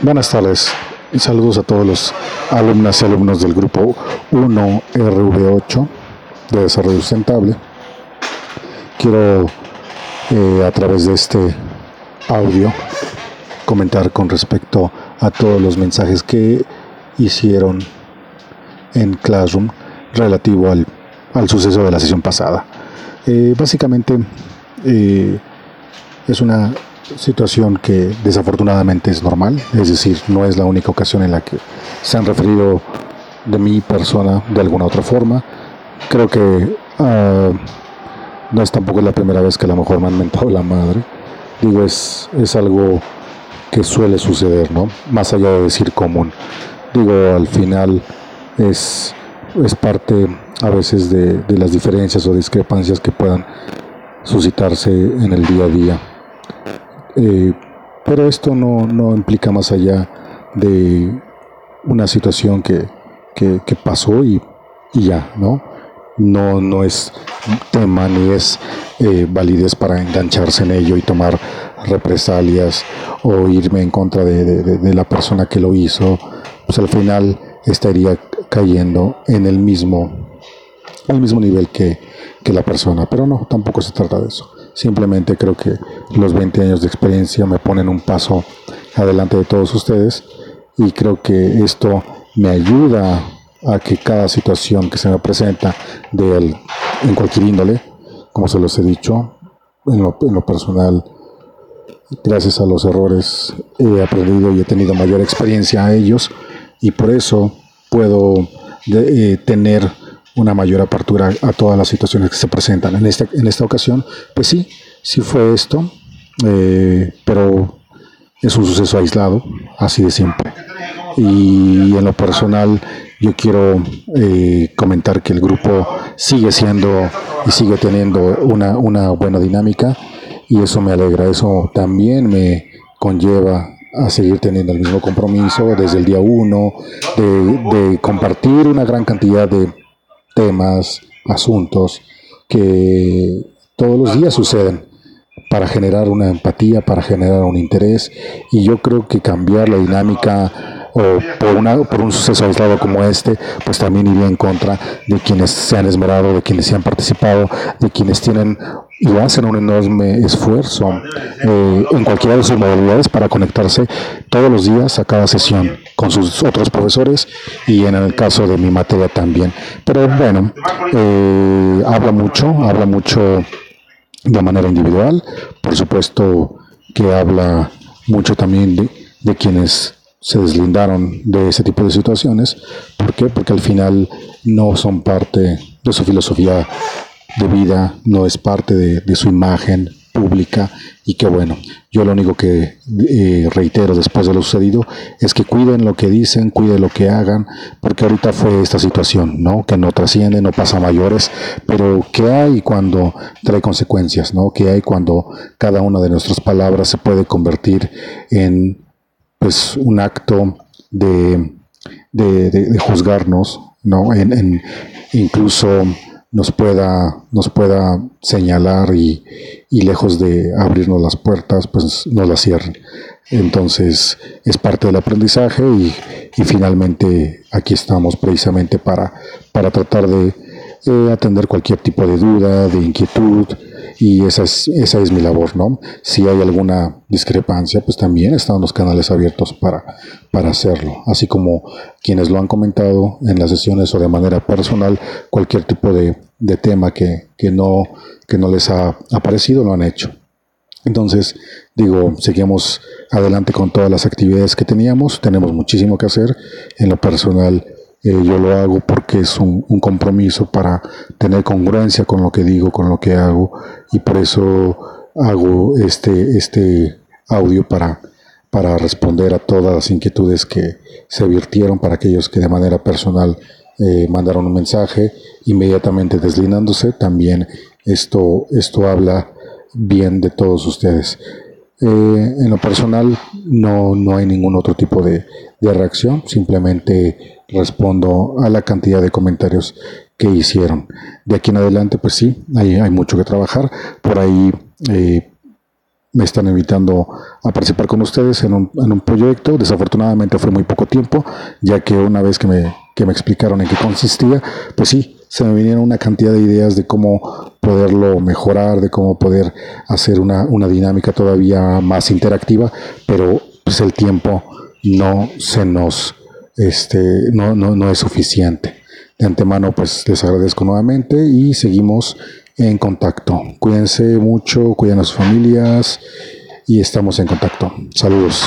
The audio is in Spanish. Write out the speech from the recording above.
Buenas tardes y saludos a todos los alumnas y alumnos del grupo 1RV8 de Desarrollo Sustentable. Quiero eh, a través de este audio comentar con respecto a todos los mensajes que hicieron en Classroom relativo al, suceso de la sesión pasada. Eh, básicamente eh, es una situación que desafortunadamente es normal, es decir, no es la única ocasión en la que se han referido de mi persona de alguna otra forma. Creo que ah, no es tampoco la primera vez que a lo mejor me han mentado la madre. Digo, es, es algo que suele suceder, ¿no? Más allá de decir común. Digo, al final es, es parte a veces de, de las diferencias o discrepancias que puedan suscitarse en el día a día. Eh, pero esto no, no, implica más allá de una situación que, que, pasó y, ya, ¿no? No, no es tema ni es eh, validez para engancharse en ello y tomar represalias o irme en contra de, de, la persona que lo hizo, pues al final estaría cayendo en el mismo, al mismo nivel que, que la persona. Pero no, tampoco se trata de eso. Simplemente creo que los 20 años de experiencia me ponen un paso adelante de todos ustedes y creo que esto me ayuda a que cada situación que se me presenta de en cualquier índole, como se los he dicho, en lo, en lo personal, gracias a los errores he aprendido y he tenido mayor experiencia a ellos y por eso puedo de, eh, tener una mayor apertura a todas las situaciones que se presentan. En esta, en esta ocasión, pues sí, sí fue esto, eh, pero es un suceso aislado, así de simple. Y en lo personal, yo quiero eh, comentar que el grupo sigue siendo y sigue teniendo una, una buena dinámica y eso me alegra, eso también me conlleva a seguir teniendo el mismo compromiso desde el día uno, de, de compartir una gran cantidad de temas, asuntos que todos los días suceden para generar una empatía, para generar un interés y yo creo que cambiar la dinámica o por, una, por un suceso aislado como este, pues también iría en contra de quienes se han esmerado, de quienes se han participado, de quienes tienen y hacen un enorme esfuerzo eh, en cualquiera de sus modalidades para conectarse todos los días a cada sesión con sus otros profesores y en el caso de mi materia también. Pero bueno, eh, habla mucho, habla mucho de manera individual, por supuesto que habla mucho también de, quienes se deslindaron de ese tipo de situaciones. ¿Por qué? Porque al final no son parte de su filosofía de vida, no es parte de, su imagen pública y que bueno, yo lo único que eh, reitero después de lo sucedido es que cuiden lo que dicen, cuiden lo que hagan, porque ahorita fue esta situación, ¿no? Que no trasciende, no pasa mayores, pero que hay cuando trae consecuencias, ¿no? Que hay cuando cada una de nuestras palabras se puede convertir en pues un acto de, de, juzgarnos, ¿no? En, incluso nos pueda, nos pueda señalar y, y, lejos de abrirnos las puertas, pues nos las cierren. Entonces es parte del aprendizaje y, y finalmente aquí estamos precisamente para, para tratar de eh, atender cualquier tipo de duda, de inquietud, y esa es, esa es mi labor, ¿no? Si hay alguna discrepancia, pues también están los canales abiertos para, para hacerlo, así como quienes lo han comentado en las sesiones o de manera personal, cualquier tipo de, de tema que, que, no, que no les ha aparecido, lo han hecho. Entonces, digo, seguimos adelante con todas las actividades que teníamos, tenemos muchísimo que hacer en lo personal eh, yo lo hago porque es un, compromiso para tener congruencia con lo que digo, con lo que hago, y por eso hago este, este audio para, para responder a todas las inquietudes que se virtieron para aquellos que de manera personal eh, mandaron un mensaje inmediatamente deslinándose. También esto, esto habla bien de todos ustedes. Eh, en lo personal no, no hay ningún otro tipo de, de reacción, simplemente respondo a la cantidad de comentarios que hicieron. De aquí en adelante, pues sí, hay, mucho que trabajar. Por ahí, eh, me están invitando a participar con ustedes en un, en un proyecto. Desafortunadamente fue muy poco tiempo, ya que una vez que me, que me explicaron en qué consistía, pues sí, se me vinieron una cantidad de ideas de cómo poderlo mejorar, de cómo poder hacer una, una dinámica todavía más interactiva, pero pues el tiempo no se nos, este, no, no, no es suficiente. De antemano, pues les agradezco nuevamente y seguimos en contacto. Cuídense mucho, cuiden a sus familias y estamos en contacto. Saludos.